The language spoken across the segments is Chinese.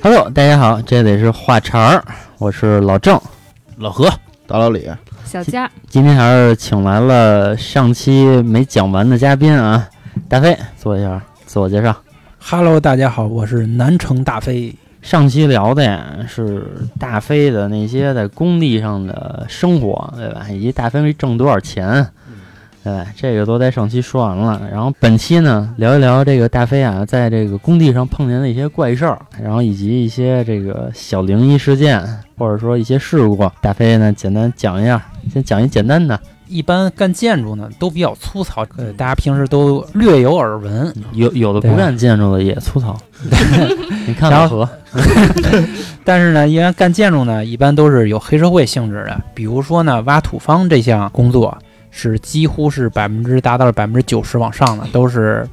Hello，大家好，这里是话茬儿，我是老郑。老何，大老李，小佳，今天还是请来了上期没讲完的嘉宾啊，大飞，做一下自我介绍。Hello，大家好，我是南城大飞。上期聊的呀是大飞的那些在工地上的生活，对吧？以及大飞挣多少钱，对？这个都在上期说完了。然后本期呢，聊一聊这个大飞啊，在这个工地上碰见的一些怪事儿，然后以及一些这个小灵异事件，或者说一些事故。大飞呢，简单讲一下，先讲一简单的。一般干建筑呢都比较粗糙，呃，大家平时都略有耳闻。有有的不干建筑的也粗糙，你看然老何，但是呢，一般干建筑呢，一般都是有黑社会性质的。比如说呢，挖土方这项工作是几乎是百分之达到了百分之九十往上的，都是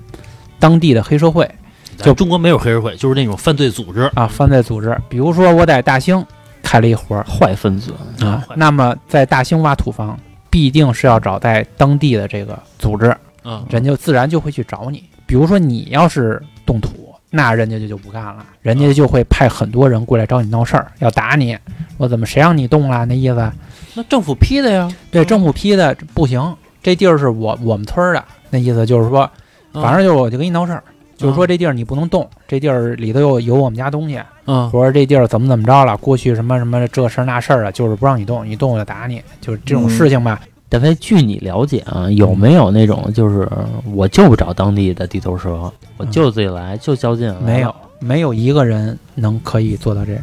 当地的黑社会就中国没有黑社会，就是那种犯罪组织。啊，犯罪组织。比如说我在大兴开了一活儿坏分子，啊，那么在大兴挖土方，必定是要找在当地的这个组织。嗯，人就自然就会去找你。比如说你要是动土，那人家就就不干了，人家就会派很多人过来找你闹事儿，要打你。我怎么谁让你动了？那意思，那政府批的呀，对政府批的不行，这地儿是我我们村儿的，那意思就是说，反正就是我就给你闹事儿。就是说这地儿你不能动，这地儿里头有有我们家东西，嗯，或者这地儿怎么怎么着了，过去什么什么这事儿那事儿啊，就是不让你动，你动我就打你，就是这种嗯事情吧。大飞，据你了解啊，有没有那种就是我就不找当地的地头蛇，我就自己来，就较劲？没有，没有一个人能可以做到这样，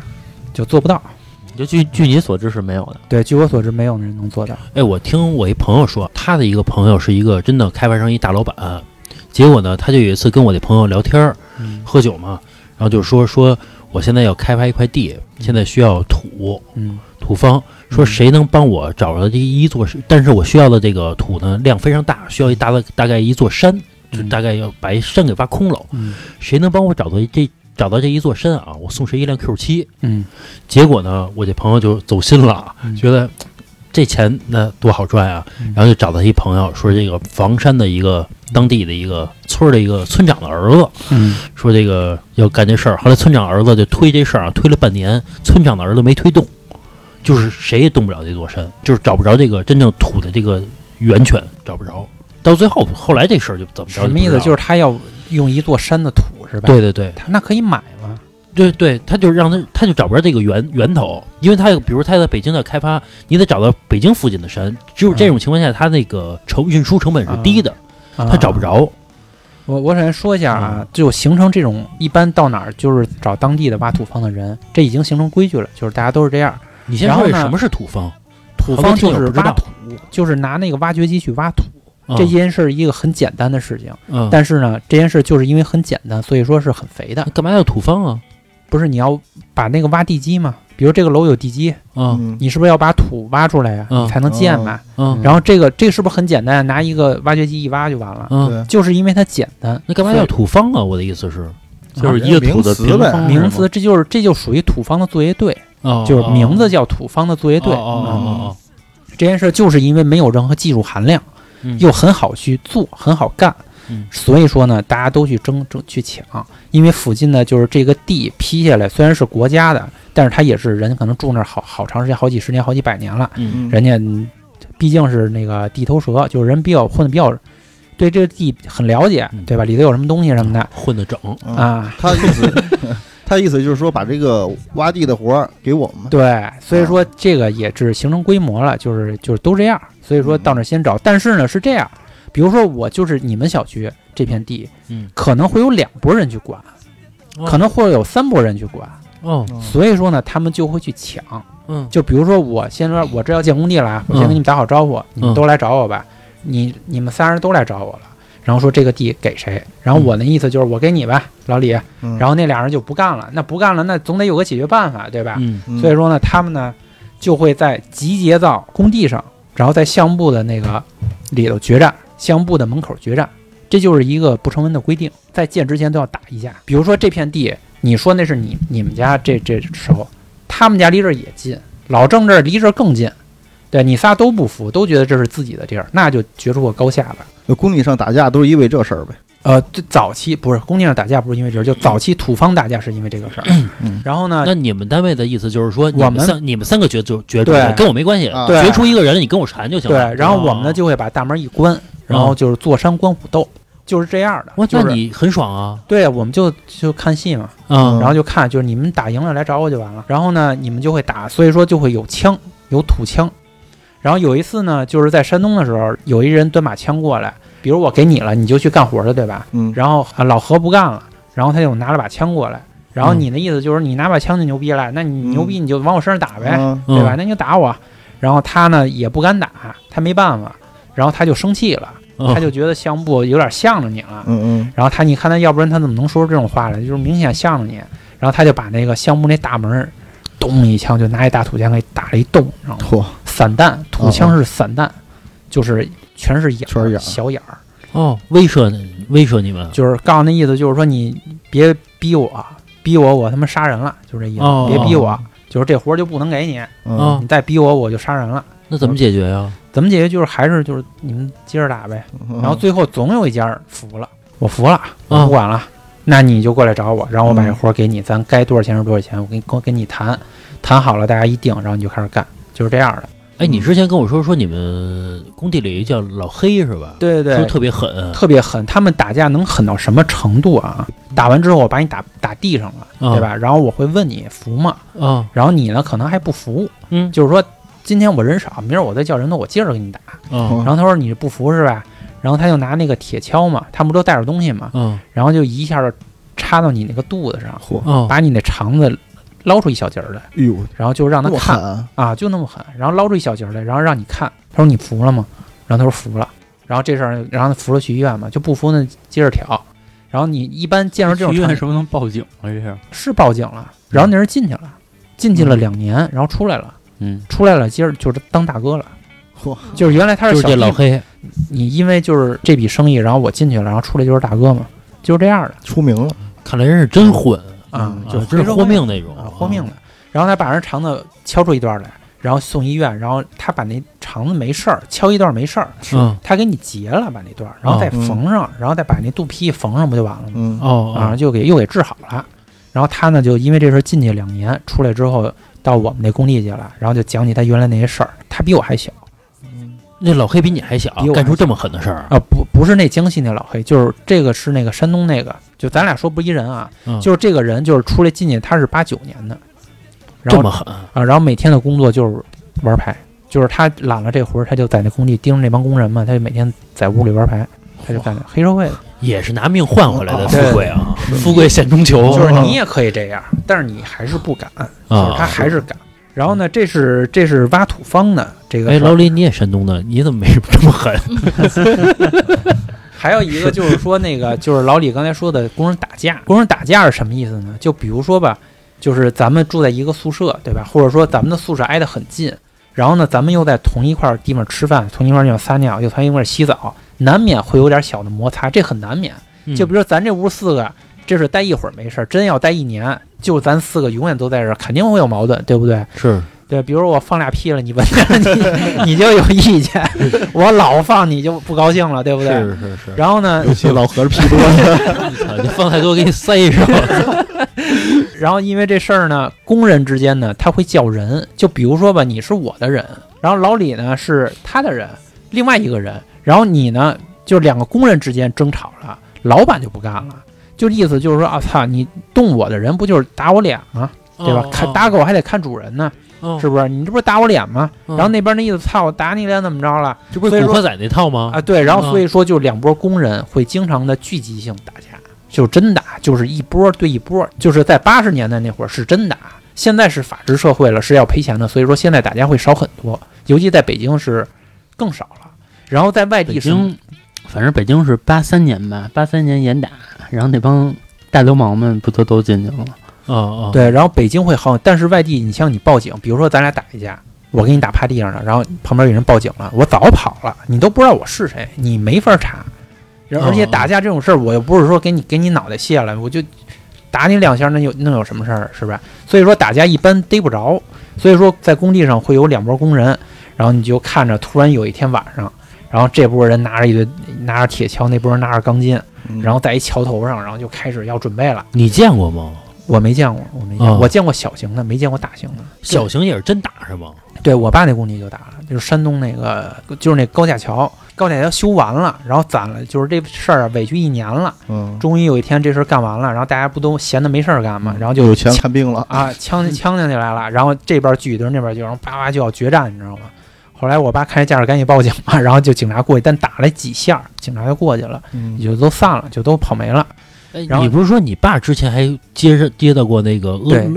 就做不到。就据据你所知是没有的。对，据我所知，没有人能做到。哎，我听我一朋友说，他的一个朋友是一个真的开发商一大老板，结果呢，他就有一次跟我这朋友聊天儿，嗯喝酒嘛，然后就说说我现在要开发一块地，现在需要土嗯。土方，说谁能帮我找着这一座，但是我需要的这个土呢量非常大，需要一大概大概一座山，就嗯。大概要把一山给挖空了，嗯。谁能帮我找到这找到这一座山啊？我送谁一辆 Q 七。嗯结果呢，我这朋友就走心了，嗯觉得这钱那多好赚啊，嗯然后就找到一朋友，说这个房山的一个当地的一个村的一个村长的儿子，嗯说这个要干这事儿。后来村长儿子就推这事儿啊，推了半年，村长的儿子没推动，就是谁也动不了这座山，就是找不着这个真正土的这个源泉，找不着。到最后，后来这事儿就怎么着？什么意思？就是是他要用一座山的土是吧？对，对对，他那可以买吗？对对，他就让他他就找不着这个源源头，因为他比如他在北京的开发，你得找到北京附近的山，只有这种情况下，他那个成运输成本是低的，他他找不。着。我我首先说一下啊，就形成这种一般到哪儿就是找当地的挖土方的人，这已经形成规矩了，就是大家都是这样。你先说这什么是土方？土方就是挖土，就是拿那个挖掘机去挖土。嗯这件事儿一个很简单的事情，嗯，但是呢，这件事就是因为很简单，所以说是很肥的。干嘛要土方啊？不是你要把那个挖地基嘛？比如这个楼有地基，啊嗯，你是不是要把土挖出来呀、嗯你才能建嘛？嗯然后这个这个是不是很简单？拿一个挖掘机一挖就完了？嗯，就是因为它简单，那干嘛叫土方啊？我的意思是，就是一个土的平名词名词，这就是这就属于土方的作业队，哦就是名字叫土方的作业队。哦哦哦哦这件事就是因为没有任何技术含量，嗯又很好去做，很好干，嗯。所以说呢，大家都去争争去抢，因为附近呢就是这个地批下来，虽然是国家的，但是它也是人可能住那儿好好长时间，好几十年、好几百年了，人家嗯毕竟是那个地头蛇，就是人比较混的比较，对这个地很了解嗯，对吧？里头有什么东西什么的。混的整，嗯啊。他意思，他意思就是说把这个挖地的活儿给我们。对，所以说这个也是形成规模了，就是就是都这样，所以说到那儿先找。但是呢是这样，比如说我就是你们小区这片地，嗯，可能会有两拨人去管，可能会有三拨人去管，哦，所以说呢他们就会去抢。嗯就比如说我先说，我这要建工地了啊，我先跟你们打好招呼，你们都来找我吧。你你们仨人都来找我了，然后说这个地给谁？然后我的意思就是我给你吧，老李。嗯然后那俩人就不干了，那不干了，那总得有个解决办法，对吧？嗯嗯所以说呢，他们呢就会在集结到工地上，然后在相部的那个里头决战，相部的门口决战，这就是一个不成文的规定，在建之前都要打一架。比如说这片地，你说那是你你们家这这时候，他们家离这也近，老郑这离这儿更近，对你仨都不服，都觉得这是自己的地儿，那就决出个高下吧。那工地上打架都是因为这事儿呗。呃，最早期不是工地上打架，不是因为这儿，就早期土方打架是因为这个事儿。嗯然后呢，那你们单位的意思就是说，你我们们三你们三个决就决出对来，跟我没关系，决出一个人，你跟我缠就行了对。，然后我们呢哦就会把大门一关，然后就是坐山观虎斗，就是这样的。哇，就是那你很爽啊，对，我们就就看戏嘛，嗯然后就看，就是你们打赢了来找我就完了。然后呢，你们就会打，所以说就会有枪，有土枪。然后有一次呢，就是在山东的时候，有一人端把枪过来，比如我给你了，你就去干活了，对吧？嗯，然后啊老何不干了，然后他就拿了把枪过来，然后嗯你的意思就是你拿把枪就牛逼了，那你牛逼你就往我身上打呗，嗯对吧？嗯那你就打我。然后他呢也不敢打，他没办法，然后他就生气了，嗯他就觉得项目部有点向着你了。嗯嗯然后他你看他，要不然他怎么能说出这种话来？就是明显向着你。然后他就把那个项目那大门咚一枪就拿一大土枪给打了一洞，知道吗？嚯，散弹，土枪是散弹，就是全是眼儿，全是眼小眼儿。哦，威慑威慑你们，就是告诉那意思，就是说你别逼我，逼我我他妈杀人了，就是这意思。哦别逼我，就是这活儿就不能给你，嗯啊你再逼我我就杀人了。那怎么解决呀？怎么解决？就是还是就是你们接着打呗。嗯然后最后总有一家服了，我服了，我啊不管了，那你就过来找我，然后我把嗯这活儿给你，咱该多少钱是多少钱，我跟你跟跟你谈，谈好了大家一定，然后你就开始干，就是这样的。哎，你之前跟我说说你们工地里叫老黑是吧？对对对，说特别狠，特别狠，他们打架能狠到什么程度啊？打完之后我把你打打地上了，啊对吧？然后我会问你服吗？啊，然后你呢可能还不服，嗯就是说今天我人少，明儿我再叫人多，我接着给你打。嗯然后他说你不服是吧？然后他就拿那个铁锹嘛，他们不都带着东西嘛，嗯然后就一下就插到你那个肚子上，嚯，啊！把你那肠子捞出一小截儿来，哎呦，然后就让他看啊，啊，就那么狠，然后捞出一小截儿来，然后让你看。他说你服了吗？然后他说服了。然后这事儿，然后他服了去医院嘛，就不服呢接着挑。然后你一般见着这种去医院是不是能报警了？这是，是报警了，然后那人进去了，进去了两年，然后出来了，嗯，出来了，接着就是当大哥了。嚯，就是原来他就是是小老黑，你因为就是这笔生意，然后我进去了，然后出来就是大哥嘛，就是这样的出名了，看来人是真混啊嗯，就是豁命那种啊，豁命的。然后他把人肠子敲出一段来，然后送医院，然后他把那肠子没事儿，敲一段没事儿，嗯他给你截了把那段，然后再嗯缝上，然后再把那肚皮一缝上，不就完了吗？嗯哦啊，就给又给治好了。然后他呢，就因为这事儿进去两年，出来之后到我们那工地去了，然后就讲起他原来那些事儿。他比我还小那老黑比你还小干出这么狠的事儿，啊，不不是那江西那老黑，就是这个是那个山东那个，就咱俩说不一人啊，嗯就是这个人就是出来进去，他是八九年的，然后这么狠，啊，然后每天的工作就是玩牌，就是他揽了这活儿，他就在那工地盯着那帮工人嘛，他就每天在屋里玩牌，他就干黑社会的。也是拿命换回来的富贵啊，富贵险中求，就是你也可以这样，但是你还是不敢，就是他啊。还是敢。然后呢，这是这是挖土方的这个哎，老李，你也山东的，你怎么没这么狠？还有一个就是说那个 就是老李刚才说的工人打架，工人打架是什么意思呢？就比如说吧，就是咱们住在一个宿舍，对吧？或者说咱们的宿舍挨得很近，然后呢，咱们又在同一块地方吃饭，同一块地方撒尿，又同一块洗澡，难免会有点小的摩擦，这很难免。就比如说咱这屋四个，这是待一会儿没事儿，真要待一年，就咱四个永远都在这儿，肯定会有矛盾，对不对？是对，比如我放俩屁了，你闻着 你你就有意见，我老放你就不高兴了，对不对？是是是，然后呢，尤其老何屁多，操 你放太多给你塞上。然后因为这事儿呢，工人之间呢，他会叫人，就比如说吧，你是我的人，然后老李呢是他的人，另外一个人，然后你呢，就两个工人之间争吵了，老板就不干了，就意思就是说啊，操，你动我的人不就是打我脸吗？对吧？看打狗还得看主人呢，哦是不是？你这不是打我脸吗？嗯然后那边那意思，操，我打你脸怎么着了？这不所以说是古惑仔那套吗？啊，对，然后嗯所以说就两拨工人会经常的聚集性打架，就真打，就是一波对一波，就是在八十年代那会儿是真打，现在是法治社会了，是要赔钱的，所以说现在打架会少很多，尤其在北京是更少了。然后在外地是北京，反正北京是八三年吧，八三年严打，然后那帮大流氓们不都都进去了吗？啊啊，对，然后北京会好，但是外地你像你报警，比如说咱俩打一架，我给你打趴地上了，然后旁边有人报警了，我早跑了，你都不知道我是谁，你没法查。然后而且哦打架这种事儿，我又不是说给你给你脑袋卸了，我就打你两下，那有能有什么事儿，是吧？所以说打架一般逮不着，所以说在工地上会有两拨工人，然后你就看着突然有一天晚上，然后这波人拿着一堆拿着铁锹，那波人拿着钢筋，嗯然后在一桥头上，然后就开始要准备了。你见过吗？我没见过，我没见过，哦我见过小型的，没见过大型的。小型也是真打是吗？对我爸那工地就打了，就是山东那个，就是那高架桥，高架桥修完了，然后攒了，就是这事儿啊委屈一年了，嗯，终于有一天这事儿干完了，然后大家不都闲的没事儿干嘛，然后就有钱看病了，啊呛呛呛起来了，然后这边聚一堆，那边就然后叭叭就要决战，你知道吗？后来我爸看这架势，赶紧报警嘛，然后就警察过去，但打了几下，警察就过去了，嗯也就都散了，就都跑没了。然后你不是说你爸之前还接着接到过那个恶对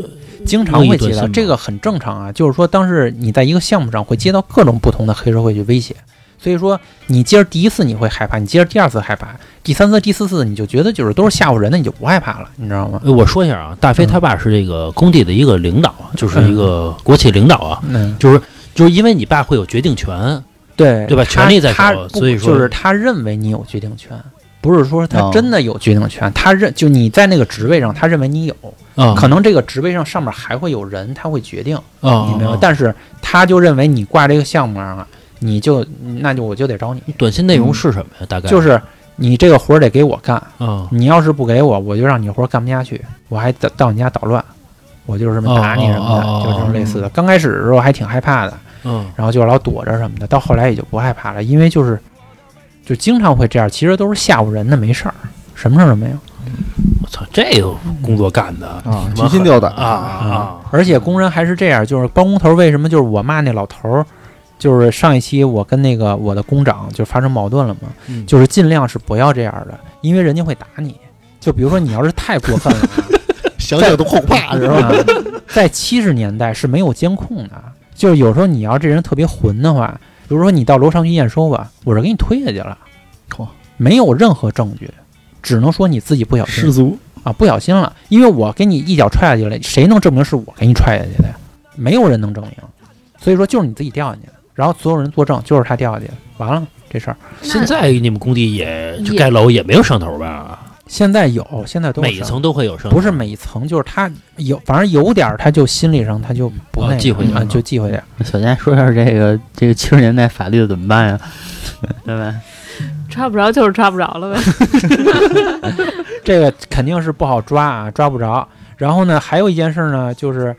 经常会接到，这个很正常啊。就是说，当时你在一个项目上会接到各种不同的黑社会去威胁，所以说你接着第一次你会害怕，你接着第二次害怕，第三次、第四次你就觉得就是都是吓唬人的，你就不害怕了，你知道吗？呃我说一下啊，大飞嗯他爸是这个工地的一个领导啊，就是一个国企领导啊，嗯，就是就是因为你爸会有决定权，对对吧？权力在他所以说就是他认为你有决定权，不是说他哦。真的有决定权，他认就你在那个职位上，他认为你有，啊，可能这个职位上上面还会有人，他会决定，啊，你明白？但是他就认为你挂这个项目上了，你就那就我就得找你。短信内容是什么呀？大概？就是你这个活儿得给我干，啊你要是不给我，我就让你活儿干不下去，我还到到你家捣乱，我就是什么打你什么的，哦哦哦就这种类似的。刚开始的时候还挺害怕的，嗯然后就老躲着什么的，到后来也就不害怕了，因为就是就经常会这样，其实都是吓唬人的，没事儿，什么事儿都没有。我操，这个工作干的啊，提心吊胆啊啊！而且工人还是这样，就是包工头为什么就是我骂那老头儿，就是上一期我跟那个我的工长就发生矛盾了嘛，嗯就是尽量是不要这样的，因为人家会打你。就比如说你要是太过分了啊，想想都后怕是吧？啊在七十年代是没有监控的，就是有时候你要这人特别混的话，比如说你到楼上去验收吧，我这给你推下去了嚯，没有任何证据，只能说你自己不小心失足，啊，不小心了，因为我给你一脚踹下去了，谁能证明是我给你踹下去的呀？没有人能证明，所以说就是你自己掉下去的，然后所有人作证就是他掉下去的，完了这事儿。现在你们工地也就也盖楼也没有上头吧？现在有，现在都每一层都会有上头，不是每一层，就是他有，反正有点儿，他就心理上他就不哦那忌讳点儿就忌讳点儿。小佳说一下这个这个七十年代法律的怎么办呀？对吧？抓不着就是抓不着了呗。这个肯定是不好抓啊，抓不着。然后呢，还有一件事呢，就是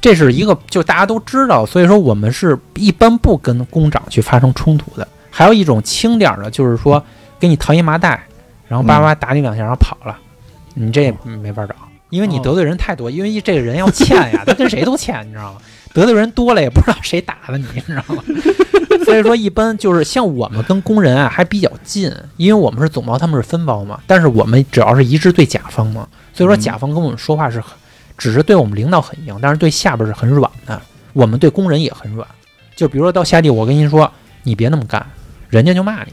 这是一个就大家都知道，所以说我们是一般不跟工长去发生冲突的。还有一种轻点儿的，就是说给你套一麻袋，然后叭叭打你两下，然后跑了，你这没法找，因为你哦得罪人太多，因为这个人要欠呀，他跟谁都欠，你知道吗？得罪人多了也不知道谁打的你，你知道吗？所以说一般就是像我们跟工人啊还比较近，因为我们是总包，他们是分包嘛。但是我们只要是一致对甲方嘛，所以说嗯甲方跟我们说话是很，只是对我们领导很硬，但是对下边是很软的。我们对工人也很软，就比如说到下地，我跟您说，你别那么干，人家就骂你。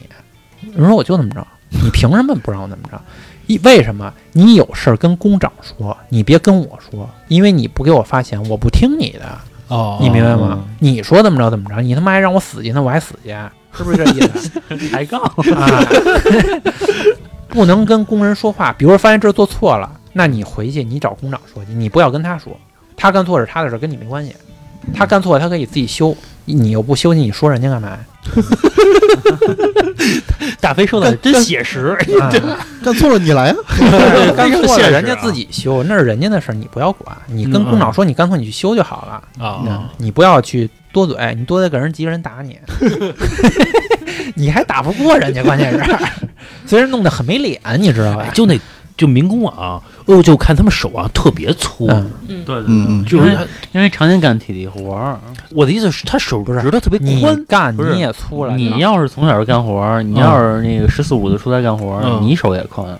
人说我就那么着，你凭什么不让我怎么着？一为什么你有事儿跟工长说，你别跟我说，因为你不给我发钱，我不听你的。哦，你明白吗？你说怎么着怎么着，你他妈还让我死去，那我还死去，是不是这意思？抬杠，啊，不能跟工人说话。比如说发现这儿做错了，那你回去你找工长说去，你不要跟他说，他干错是他的事，跟你没关系。他干错他可以自己修，你又不修，你说人家干嘛呀？大飞说的真写实，啊干错了你来啊！干错了人家自己修，那是人家的事儿，你不要管。你跟工长说你干错，你去修就好了。嗯啊，你不要去多嘴，你多嘴给人急人打你，你还打不过人家，关键是，所以弄得很没脸，你知道吧？哎就那就民工啊，哦，就看他们手啊特别粗，嗯，对对嗯嗯。就是因为常年干体力活儿，我的意思是，他手指头特别宽，干你也粗了，你要是从小就干活儿，你要是那个十四五就出来干活儿，嗯。你手也宽，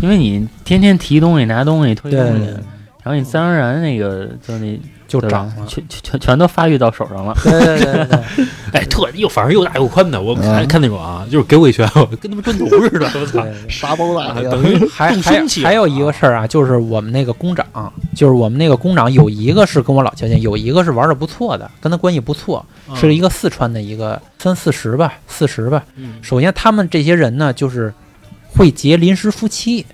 因为你天天提东西、拿东西、推东西，对然然后你自然而然那个就那对吧就长了。全全全全都发育到手上了。对对对对对，哎，特又反正又大又宽的，我嗯看看那种啊，就是给我一拳，我跟他妈砖头似的，我操！沙包大呀，等于还更还还有一个事儿啊，就是我们那个工长，就是我们那个工长有一个是跟我老交情，有一个是玩的不错的，跟他关系不错，是一个四川的一个三四十吧，四十吧。嗯首先，他们这些人呢，就是会结临时夫妻，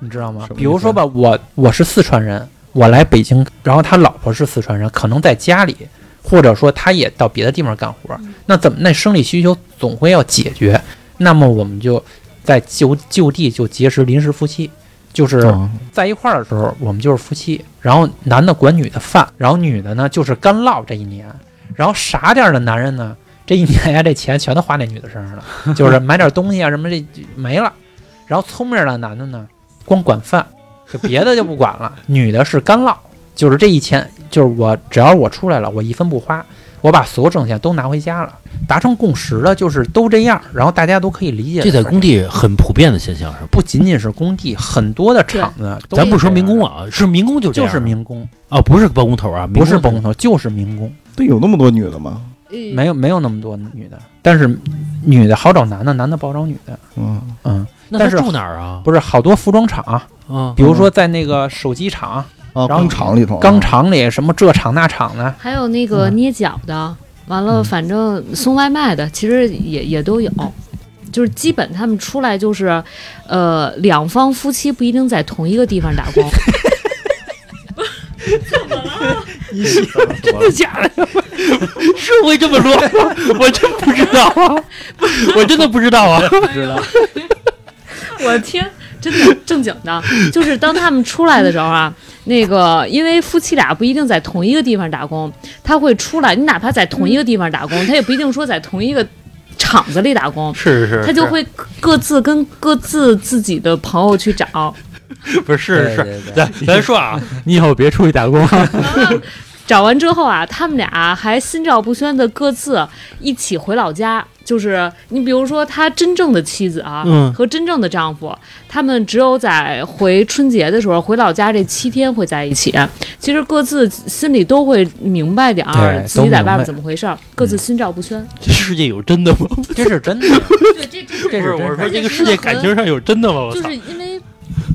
你知道吗比如说吧，我我是四川人，我来北京，然后他老婆是四川人，可能在家里，或者说他也到别的地方干活，那怎么那生理需求总会要解决？那么我们就在就就地就结识临时夫妻，就是嗯在一块儿的时候，我们就是夫妻，然后男的管女的饭，然后女的呢就是干唠这一年，然后傻点儿的男人呢，这一年呀这钱全都花那女的身上了，就是买点东西啊什么这这没了，然后聪明儿的男的呢，光管饭，就别的就不管了，女的是干唠，就是这一千就是我只要我出来了，我一分不花，我把所有挣钱都拿回家了，达成共识了，就是都这样，然后大家都可以理解。这在工地很普遍的现象，是吧？不仅仅是工地，很多的厂子咱不说民工啊，是民工就这就是民工，啊，不是包工头啊，不是包包工头，就是民工，对，有那么多女的吗？没有没有那么多女的，但是女的好找男的，男的不好找女的，嗯，嗯，但是住哪儿啊？不是好多服装厂，啊比如说在那个手机厂、啊，然后工厂里头，钢厂里，什么这厂那厂的，还有那个嗯捏脚的，完了，嗯反正送外卖的，其实也也都有。就是基本他们出来就是，呃，两方夫妻不一定在同一个地方打工，怎么了真的假的？是会这么说吗？我真不知道啊，我真的不知道啊。不知道？我的天，真的正经的，就是当他们出来的时候啊，那个因为夫妻俩不一定在同一个地方打工，他会出来，你哪怕在同一个地方打工，他也不一定说在同一个厂子里打工，是是，是他就。会各自跟各自自己的朋友去找，不是是是，咱咱说啊，你以后别出去打工，找完之后啊，他们俩还心照不宣的各自一起回老家。就是你比如说，他真正的妻子啊，嗯和真正的丈夫，他们只有在回春节的时候回老家这七天会在一起。其实各自心里都会明白点儿自己在外面怎么回事儿，各自心照不宣。这世界有真的吗？这是真的，对，这这是，我说这个世界感情上有真的吗？就是！因为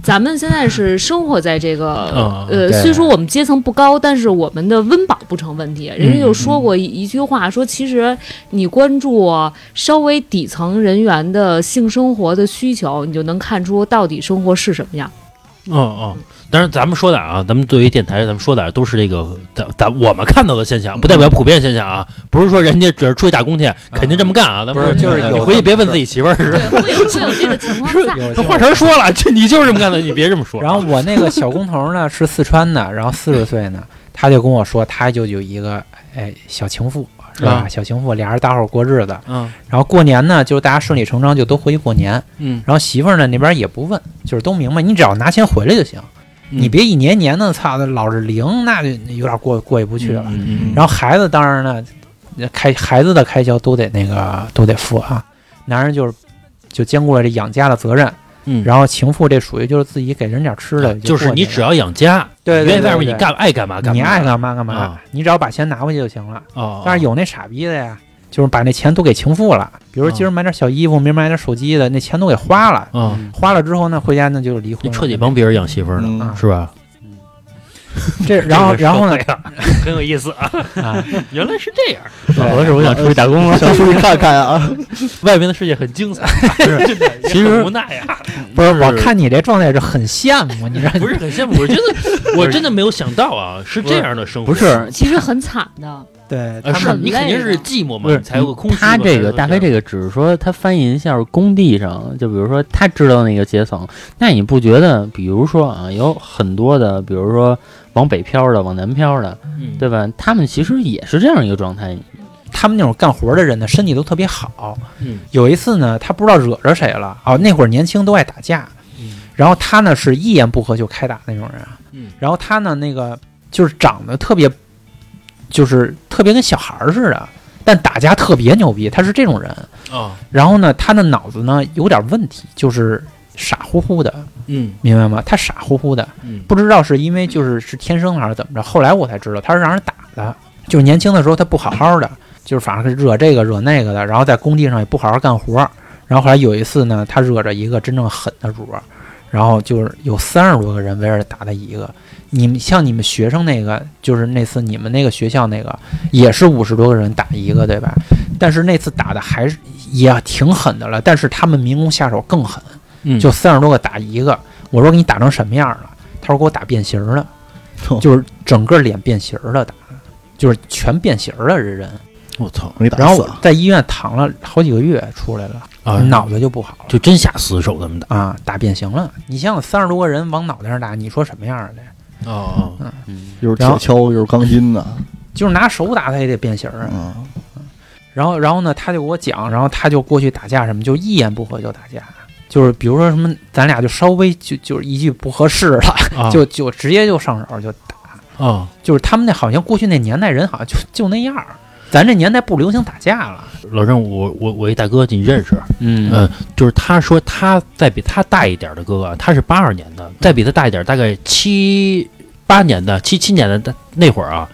咱们现在是生活在这个嗯呃，虽说我们阶层不高，但是我们的温饱不成问题。人家就说过一一句话，说其实你关注稍微底层人员的性生活的需求，你就能看出到底生活是什么样。嗯嗯，当然咱们说的啊，咱们作为电台，咱们说的都是这个咱咱我们看到的现象，不代表普遍现象啊。不是说人家只是出去打工去，肯定这么干啊。咱们不是就是有你回去别问自己媳妇儿是对，会有会有这个情况在。有 这话茬说了，这你就是这么干的，你别这么说。然后我那个小工头呢是四川的，然后四十岁呢，他就跟我说，他就有一个哎小情妇是吧？啊小情妇，俩人搭伙过日子，嗯然后过年呢，就是大家顺理成章就都回去过年。嗯，然后媳妇儿呢那边也不问，就是都明白，你只要拿钱回来就行，嗯你别一年年的操的老是零，那就有点过过意不去了。然后孩子当然呢，开孩子的开销都得那个都得付啊，男人就是就兼顾了这养家的责任。嗯，然后情妇这属于就是自己给人点吃的，就是你只要养家，对对别在外面你干爱干嘛干嘛，你爱干嘛干嘛，啊你只要把钱拿回去就行了。哦。但是有那傻逼的呀，就是把那钱都给情妇了，比如啊今儿买点小衣服，明儿买点手机的，那钱都给花了。嗯，花了之后呢，回家呢就离婚你。彻底帮别人养媳妇儿呢，嗯是吧？这，然后然后呢很有意思啊，啊，原来是这样，合适我想出去打工了。想出去看看啊，外面的世界很精彩，真的，其实无奈呀，不是我看你这状态是很羡慕，你知道不是很羡慕，我觉得我真的没有想到啊，是这样的生活，不是其实很惨的，对呃，是他们你肯定是寂寞嘛，不是你才有个空。他这个大飞这个只是说他翻译一下工地上，就比如说他知道那个阶层，那你不觉得，比如说啊，有很多的，比如说往北漂的，往南漂的，嗯对吧？他们其实也是这样一个状态。他们那种干活的人呢，身体都特别好。嗯有一次呢，他不知道惹着谁了哦，那会儿年轻都爱打架，嗯然后他呢是一言不合就开打那种人啊，嗯然后他呢那个就是长得特别，就是特别跟小孩儿似的，但打架特别牛逼，他是这种人。啊然后呢，他的脑子呢有点问题，就是傻乎乎的，嗯明白吗？他傻乎乎的，嗯不知道是因为就是是天生的还是怎么着。后来我才知道他是让人打的，就是年轻的时候他不好好的，就是反正惹这个惹那个的，然后在工地上也不好好干活儿。然后后来有一次呢，他惹着一个真正狠的主儿，然后就是有三十多个人围着打他一个。你们像你们学生那个，就是那次你们那个学校那个，也是五十多个人打一个，对吧？但是那次打的还是也挺狠的了，但是他们民工下手更狠，嗯，就三十多个打一个。我说给你打成什么样了？他说给我打变形了，哦就是整个脸变形了打，就是全变形了这人。我操没打然后在医院躺了好几个月，出来了，啊，脑子就不好了就真下死手这么打啊，打变形了。你想想，三十多个人往脑袋上打，你说什么样的？哦嗯，又是铁锹又是钢筋的，就是拿手打他也得变形啊。嗯，然后，然后呢，他就给我讲，然后他就过去打架什么，就一言不合就打架，就是比如说什么，咱俩就稍微就就是一句不合适了，啊就就直接就上手就打，啊，就是他们那好像过去那年代人好像就就那样，咱这年代不流行打架了。老郑，我我我一大哥你认识？嗯嗯，就是他说他再比他大一点的哥哥，他是八二年的，再比他大一点，大概七八年的、七七年的的那会儿啊。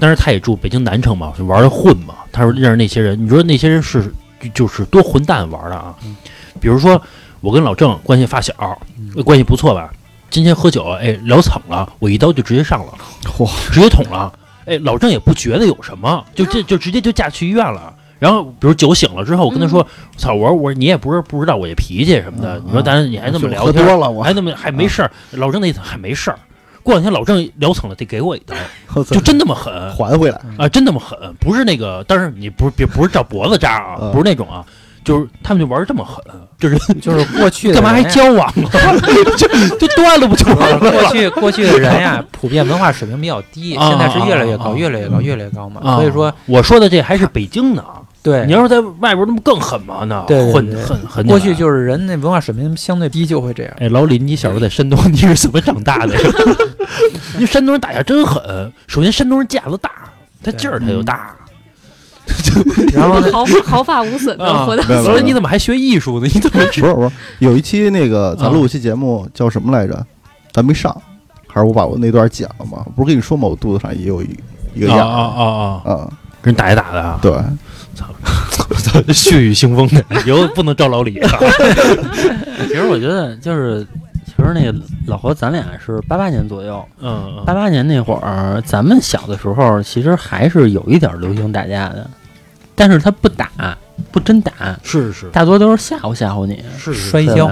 当时他也住北京南城嘛，就玩的混嘛。他说认识那些人，你说那些人是就就是多混蛋玩的啊。比如说我跟老郑关系发小，关系不错吧？今天喝酒，哎，聊惨了，我一刀就直接上了，嚯，直接捅了。哎，老郑也不觉得有什么，就这就直接就架去医院了。然后，比如酒醒了之后，我跟他说：“操，我说我说你也不是不知道我这脾气什么的，嗯你说咱你还那么聊天，喝多了，我还那么还没事儿。”老郑那意思还没事儿。过两天老郑聊惨了，得给我一刀，就真那么狠还回来，啊，真那么狠，不是那个，但是你不是别不是照脖子扎啊，嗯不是那种啊，就是他们就玩这么狠，就是 就是过去的干嘛还交往啊？就就断了不就完了过？去过去的人呀，普遍文化水平比较低，啊现在是越来越高，越来越高，越来越高嘛。啊所以说，我说的这还是北京呢，对你，要是在外边，那不更狠吗？那混对对对狠狠。过去就是人那文化水平相对低，就会这样。哎，老李，你小时候在山东，你是怎么长大的呀？因为山东人打架真狠。首先，山东人架子大，他劲儿他就大。然后呢，毫毫发无损的啊活到你怎么还学艺术呢？你怎么不是不是，有一期那个咱录一期节目叫什么来着？咱没上，还是我把我那段剪了吗？不是跟你说吗？我肚子上也有一一个眼儿啊啊啊啊！啊，跟人打一打的啊，对，血雨腥风的，以后不能招老李啊。其实我觉得就是，其实那个老何，咱俩是八八年左右，嗯八八年那会儿，咱们小的时候，其实还是有一点流行打架的，但是他不打，不真打，是是。大多都是吓唬吓唬你，摔跤，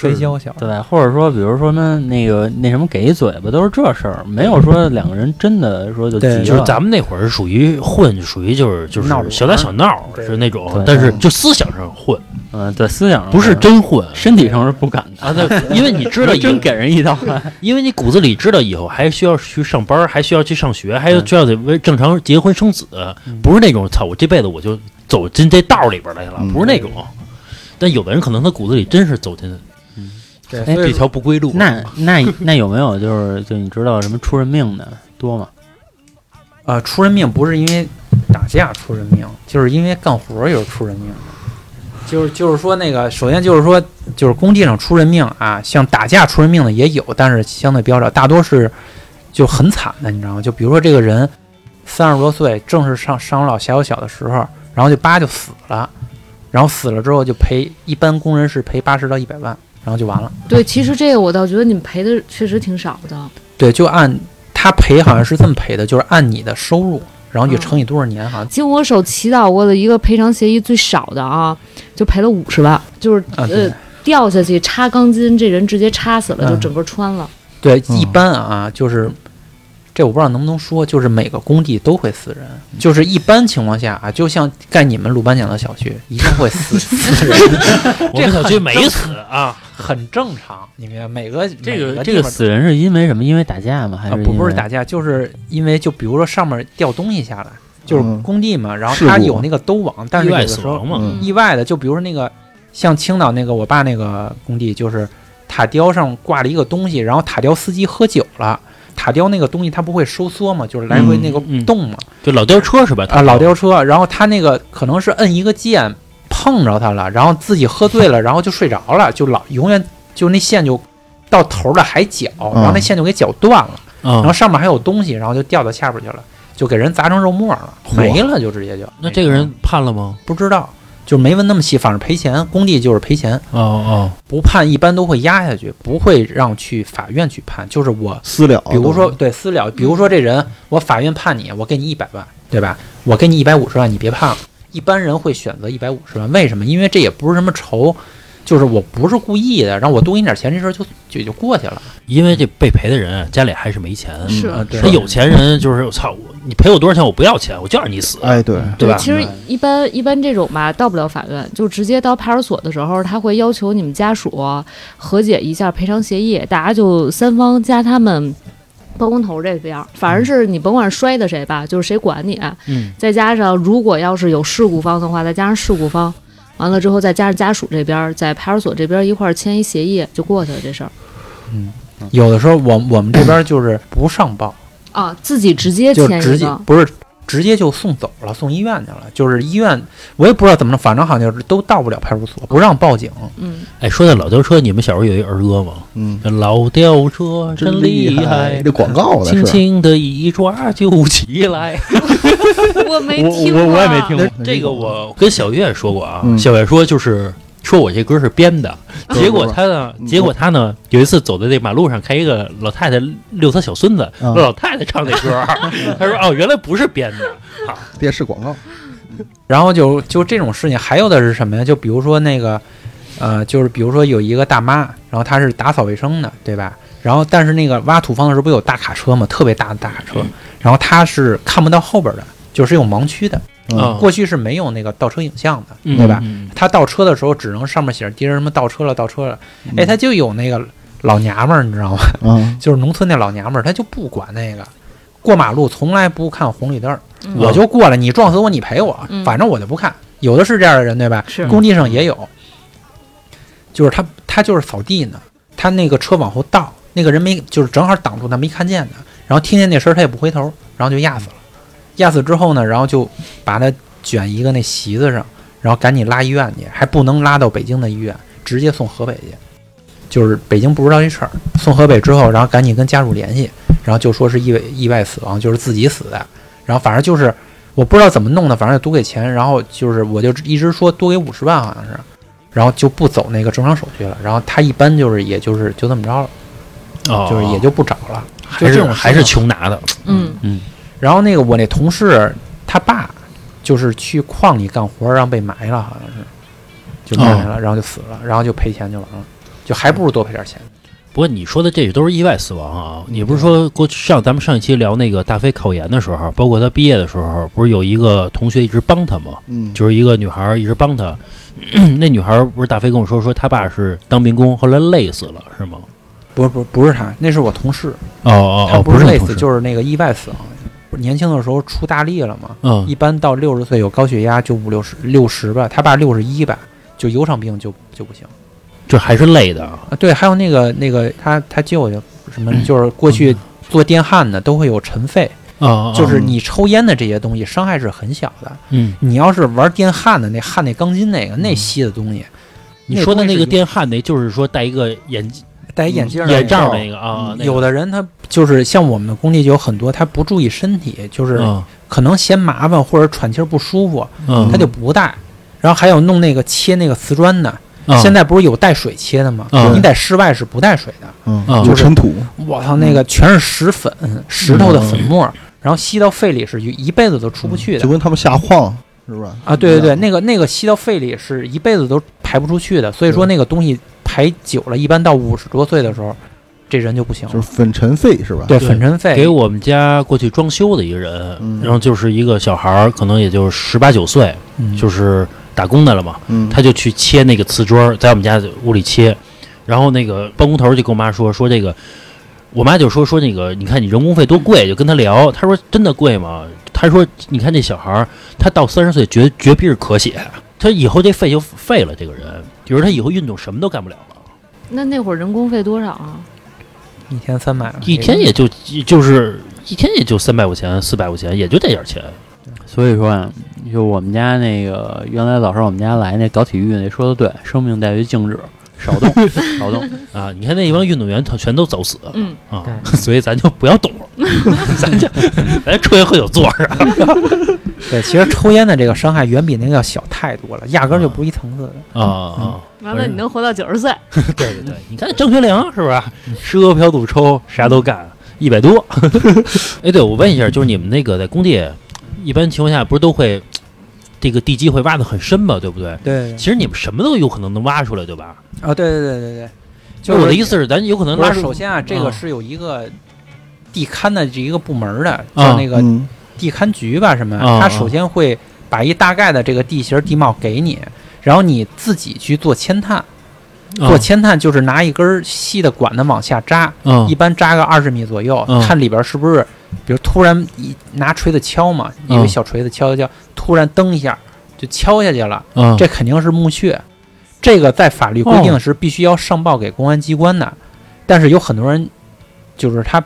摔跤小，对？或者说，比如说呢，那个那什么给一嘴巴，都是这事儿，没有说两个人真的说就急了，就是咱们那会儿是属于混，属于就是就是小打小闹是那种，但是就思想上混，嗯，对思想上不是真混身体上是不敢的啊。对，因为你知道 真给人一刀，因为你骨子里知道以后还需要去上班，还需要去上学，还需要得为正常结婚生子，不是那种操我这辈子我就走进这道里边来了，嗯不是那种。但有的人可能他骨子里真是走进对，这条不归路。那那那有没有就是就你知道什么出人命的多吗？啊，出人命不是因为打架出人命，就是因为干活儿有出人命。就是就是说那个，首先就是说，就是工地上出人命啊，像打架出人命的也有，但是相对比较少，大多是就很惨的，你知道吗？就比如说这个人三十多岁，正是上上有老下有小的时候，然后就叭就死了，然后死了之后就赔，一般工人是赔八十到一百万，然后就完了。对，其实这个我倒觉得你们赔的确实挺少的。对，就按他赔好像是这么赔的，就是按你的收入，然后就乘以多少年，好像。经我手祈祷过的一个赔偿协议最少的啊，就赔了五十万，就是呃掉下去插钢筋，这人直接插死了，嗯。就整个穿了。对，嗯。一般啊，就是这我不知道能不能说，就是每个工地都会死人，就是一般情况下啊，就像盖你们鲁班奖的小区，一定会死 死人，我们小区没 死啊，很正常，你明白？每个这个个这个死人是因为什么？因为打架吗？还啊，是不不是打架，就是因为就比如说上面掉东西下来，就是嗯工地嘛，然后他有那个兜网，但是有的时候死亡嘛。嗯意外的，就比如说那个像青岛那个我爸那个工地，就是塔吊上挂了一个东西，然后塔吊司机喝酒了，塔吊那个东西它不会收缩嘛，就是来回那个嗯嗯动嘛，就老吊车是吧？啊，老吊车，然后它那个可能是摁一个键碰着他了，然后自己喝醉了，然后就睡着了，就老永远就那线就到头了还绞，然后那线就给绞断了，然后啊，上面还有东西，然后就掉到下边去了，就给人砸成肉沫了，没了就直接就。那这个人判了吗？不知道，就没问那么细，反正赔钱，工地就是赔钱，哦哦，不判一般都会压下去，不会让去法院去判，就是我。私了，比如说，对私了，比如说这人，我法院判你，我给你一百万，对吧？我给你一百五十万，你别判了。一般人会选择一百五十万，为什么？因为这也不是什么仇，就是我不是故意的，然后我多给你点钱，这事儿就就就过去了。因为这被赔的人啊家里还是没钱，是啊，对他有钱人就是我操，你赔我多少钱我不要钱，我就让你死，哎，对，对吧？其实一般一般这种吧，到不了法院，就直接到派出所的时候，他会要求你们家属和解一下赔偿协议，大家就三方加他们包工头这边，反正是你甭管摔的谁吧，就是谁管你，嗯，再加上如果要是有事故方的话，再加上事故方，完了之后再加上家属这边，在派出所这边一块儿签一协议就过去了这事儿嗯有的时候我我们这边就是不上报，啊，自己直接签一个。接不是直接就送走了，送医院去了。就是医院，我也不知道怎么着，反正好像就是都到不了派出所，不让报警。嗯，哎，说到老吊车，你们小时候有一儿歌吗？嗯，老吊车真厉害，这广告的轻，轻的一抓就起来。我没听过，我我也没听过这个我跟小月说过啊，嗯小月说就是说我这歌是编的，结果他呢，嗯。结果他呢有一次走在这马路上，看一个老太太遛她小孙子，嗯。老太太唱那歌，他说哦，原来不是编的，电视广告，然后就就这种事情，还有的是什么呀？就比如说那个，呃，就是比如说有一个大妈，然后她是打扫卫生的，对吧？然后但是那个挖土方的时候不有大卡车吗？特别大的大卡车，然后她是看不到后边的，就是有盲区的。过去是没有那个倒车影像的，嗯对吧？嗯。他倒车的时候只能上面写着敌人什么倒车了，倒车了。哎，他就有那个老娘们儿，你知道吗？嗯，就是农村那老娘们儿，她就不管那个，过马路从来不看红绿灯我就过来，你撞死我你赔我，嗯。反正我就不看。有的是这样的人，对吧？是。工地上也有，就是他他就是扫地呢，他那个车往后倒，那个人没就是正好挡住他没看见的，然后听见那声儿他也不回头，然后就压死了。压死之后呢，然后就把他卷一个那席子上，然后赶紧拉医院去，还不能拉到北京的医院，直接送河北去。就是北京不知道这事儿，送河北之后，然后赶紧跟家属联系，然后就说是意外意外死亡，就是自己死的。然后反正就是我不知道怎么弄的，反正就多给钱，然后就是我就一直说多给五十万好像是，然后就不走那个正常手续了。然后他一般就是也就是就这么着了，哦，就是也就不找了。就还这种是还是穷拿的，嗯嗯然后那个我那同事他爸就是去矿里干活，然后被埋了，好像是就埋了，然后就死了，然后就赔钱就完了，就还不如多赔点钱。不过你说的这些都是意外死亡啊！你不是说过去上咱们上一期聊那个大飞考研的时候，包括他毕业的时候，不是有一个同学一直帮他吗？嗯，就是一个女孩儿一直帮他，那女孩儿不是大飞跟我说说他爸是当民工，后来累死了，是吗？不是不是不是他，那是我同事，哦哦哦，不是累死，就是那个意外死亡。不是年轻的时候出大力了嘛，嗯。一般到六十岁有高血压就五六十六十吧，他爸六十一吧，就有场病就就不行。这还是累的啊。啊。对，还有那个那个他他舅舅什么，就是过去做电焊的都会有尘肺，啊，就是你抽烟的这些东西伤害是很小的。嗯，你要是玩电焊的，那焊那钢筋那个那吸的东西，你说的那个电焊那，就是说戴一个眼戴眼镜儿的那个眼罩那个啊，那个有的人他就是像我们的工地就有很多，他不注意身体，就是嗯可能嫌麻烦或者喘气儿不舒服，嗯，他就不戴。然后还有弄那个切那个瓷砖的，嗯现在不是有带水切的吗？嗯你在室外是不带水的。嗯，嗯有尘土，我操，那个全是石粉、石头的粉末，然后吸到肺里是一一辈子都出不去的就。跟他们瞎晃是吧？啊，对对对，那个那个吸到肺里是一辈子都排不出去的，所以说那个东西排久了，一般到五十多岁的时候，这人就不行了。就是粉尘肺是吧？对，粉尘肺给我们家过去装修的一个人，嗯。然后就是一个小孩儿，可能也就十八九岁，嗯。就是打工的了嘛，嗯，他就去切那个瓷砖，在我们家屋里切，然后那个包工头就跟我妈说说这个，我妈就说说那个，你看你人工费多贵，就跟他聊，他说真的贵吗？他说你看这小孩儿，他到三十岁绝绝逼是咳血，他以后这肺就废了，这个人，就是他以后运动什么都干不了了，那那会儿人工费多少啊？一天三百，一天也就就是一天也就三百块钱、四百块钱，也就这点儿钱。所以说啊，就我们家那个原来老上我们家来那搞体育那说的对，生命在于静止。少动 少动。啊！你看那一帮运动员，他全都早死嗯，啊，所以咱就不要动了，咱就咱抽烟喝酒坐着。对，其实抽烟的这个伤害远比那个要小太多了，压根儿就不是一层次的。啊啊！完了你能活到九十岁，对对对，你看张学良是不是？吃喝嫖赌抽啥都干，一百多。哎，对我问一下，就是你们那个在工地，一般情况下不是都会这个地基会挖得很深嘛，对不对？对，其实你们什么都有可能能挖出来，对吧？啊，对对对对对，就就是我的意思是，咱有可能不是，拉出首先啊，这啊个是有一个地勘的这一个部门的，啊叫那个嗯地勘局吧什么他首先会把一大概的这个地形地貌给你，然后你自己去做勘探。做啊勘探就是拿一根细的管子往下扎，啊。一般扎个二十米左右，嗯看里边是不是，比如突然一拿锤子敲嘛，一嗯个小锤子敲敲敲，突然噔一下就敲下去了，啊。这肯定是墓穴。这个在法律规定是必须要上报给公安机关的，但是有很多人就是他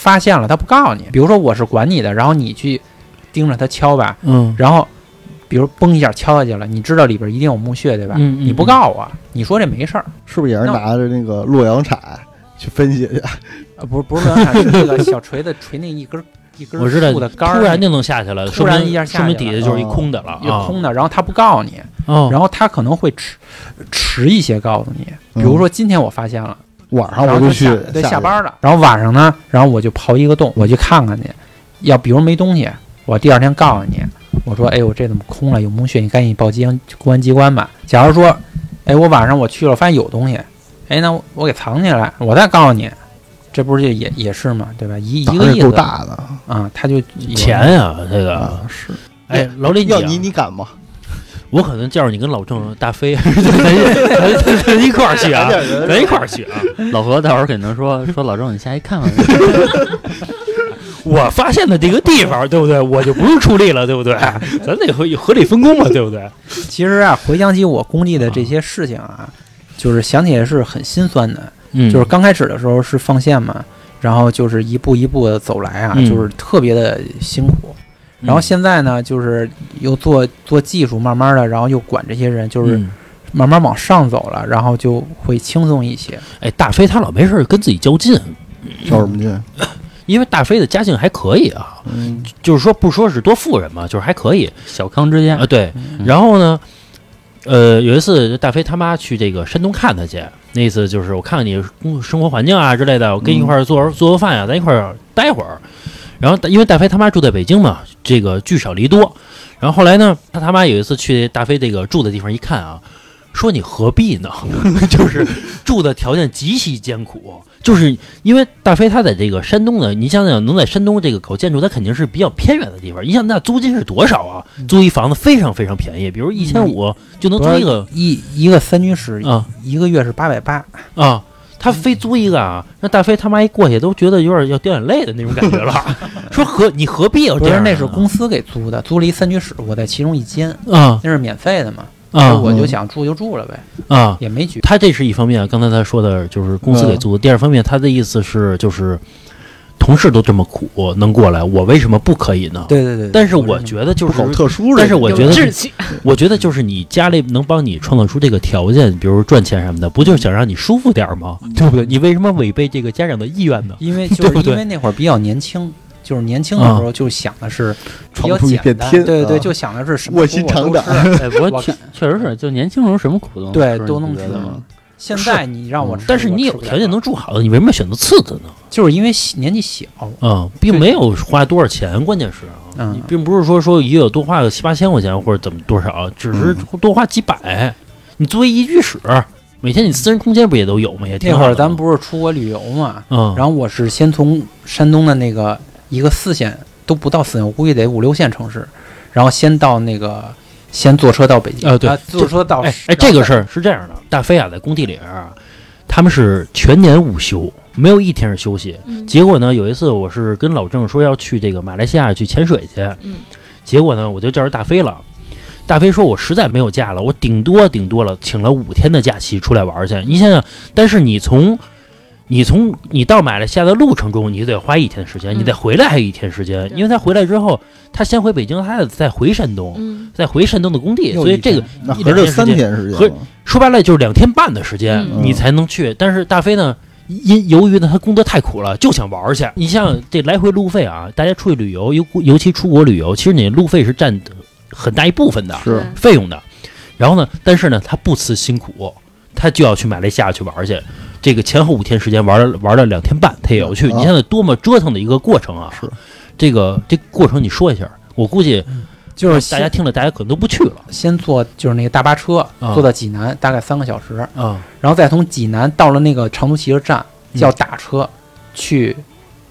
发现了，他不告诉你。比如说我是管你的，然后你去盯着他敲吧，嗯然后比如嘣一下敲下去了，你知道里边一定有墓穴对吧？嗯嗯你不告诉我，你说这没事儿，是不是也是拿着那个洛阳铲去分析去？呃，不是不是洛阳铲，是那个小锤子锤那一根儿一根儿我知道，树的杆儿，突然就能下去了，突然一下下说明底下就是一空的了一。空的，然后他不告诉你，哦，然后他可能会迟迟一些告诉你，比嗯如说今天我发现了。晚上我就去下对下班了，然后晚上呢，然后我就刨一个洞，我去看看去。要比如没东西，我第二天告诉你，我说，哎，我这怎么空了？有墓穴，你赶紧报机公安机关吧。假如说，哎，我晚上我去了，发现有东西，哎，那我我给藏起来，我再告诉你，这不是就也也是嘛，对吧？一一个意思大的啊，他就有钱呀，这个啊！是哎，老李，啊要你你敢吗？我可能叫着你跟老郑、大飞，咱咱咱一块儿去啊，咱一块儿去啊。老何到时候肯定说说老郑，你下去看看。我发现的这个地方，对不对？我就不用出力了，对不对？咱得合合理分工嘛，对不对？其实啊，回想起我工地的这些事情啊，就是想起来是很心酸的。嗯就是刚开始的时候是放线嘛，然后就是一步一步的走来啊，嗯就是特别的辛苦。然后现在呢，就是又做做技术，慢慢的，然后又管这些人，就是嗯慢慢往上走了，然后就会轻松一些。哎，大飞他老没事跟自己较劲，较什么劲？因为大飞的家境还可以啊，嗯，就是说不说是多富人嘛，就是还可以小康之家啊。，对，嗯然后呢，呃，有一次大飞他妈去这个山东看他去，那次就是我看看你工生活环境啊之类的，我跟你一块儿做做个饭呀、咱一块儿待会儿。然后因为大飞他妈住在北京嘛，这个聚少离多。然后后来呢，他他妈有一次去大飞这个住的地方一看啊，说你何必呢？就是住的条件极其艰苦，就是因为大飞他在这个山东呢，你想想能在山东这个搞建筑，他肯定是比较偏远的地方。你想那租金是多少啊？租一房子非常非常便宜，比如一千五就能租一个一一个三居室，啊一个月是八百八。啊。他非租一个啊，那大飞他妈一过去都觉得有点要掉眼泪的那种感觉了。说何你何必要不是，这样？那是公司给租的，租了一三居室，我在其中一间，啊那是免费的嘛，啊我就想住就住了呗，啊！也没举。他这是一方面，刚才他说的就是公司给租的。第二方面，他的意思是就是同事都这么苦能过来，我为什么不可以呢？对对对，但是我觉得就是好特殊但是我觉得 我觉得就是你家里能帮你创造出这个条件，比如赚钱什么的，不就是想让你舒服点吗？对不对？你为什么违背这个家长的意愿呢？因为 就是因为那会儿比较年轻，就是年轻的时候就想的是比较闯出一简单，片天，对对就想的是什么卧薪尝胆苦 我确确实是，就年轻时候什么苦都能对都能吃？现在你让我吃，但是你有条件能住好的，你为什么选择次的呢？就是因为年纪小，啊，并没有花多少钱，关键是啊，嗯。你并不是说说一个月多花个七八千块钱或者怎么多少，只是多花几百。你作为一居室，每天你私人空间不也都有吗？也挺那会儿咱不是出国旅游嘛，嗯，然后我是先从山东的那个一个四线都不到四线，我估计得五六线城市，然后先到那个先坐车到北京，呃对啊坐车到哎哎，这个事儿是这样的，大飞啊，在工地里边啊，他们是全年无休，没有一天是休息。嗯结果呢，有一次我是跟老郑说要去这个马来西亚去潜水去，嗯结果呢，我就叫着大飞了。大飞说：“我实在没有假了，我顶多顶多了请了五天的假期出来玩去。你想想，但是你从你从你到马来西亚的路程中，你就得花一天时间，嗯你得回来还有一天时间，因为他回来之后，他先回北京，他再回山东，嗯再回山东的工地，所以这个合着三天时间说白了就是两天半的时间，嗯你才能去。但是大飞呢，因由于呢他工作太苦了，就想玩儿去。你像这来回路费啊，大家出去旅游，尤尤其出国旅游，其实你路费是占很大一部分的是费用的。然后呢，但是呢，他不辞辛苦，他就要去马来西亚去玩儿去。这个前后五天时间玩了玩了两天半，他也要去。啊。你现在多么折腾的一个过程啊！是。这个这过程你说一下，我估计就是大家听了，大家可能都不去了。先坐就是那个大巴车，啊。坐到济南，大概三个小时，啊。然后再从济南到了那个长途汽车站，嗯。要打车去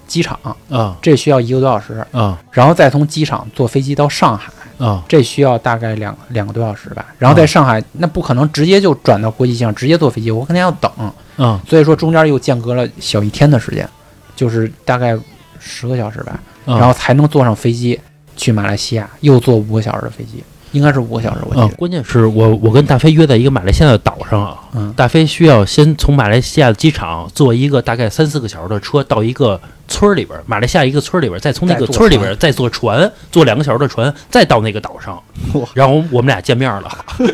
机场，啊。这需要一个多小时，啊。然后再从机场坐飞机到上海，啊！这需要大概两两个多小时吧。然后在上海，那不可能直接就转到国际机场，直接坐飞机，我肯定要等，嗯所以说中间又间隔了小一天的时间，就是大概十个小时吧，啊。然后才能坐上飞机去马来西亚，又坐五个小时的飞机，应该是五个小时，我记关键是我我跟大飞约在一个马来西亚的岛上啊，嗯。大飞需要先从马来西亚的机场坐一个大概三四个小时的车到一个村儿里边，马来西亚一个村儿里边，再从那个村儿里边再坐船，坐两个小时的船，再到那个岛上，然后我们俩见面了，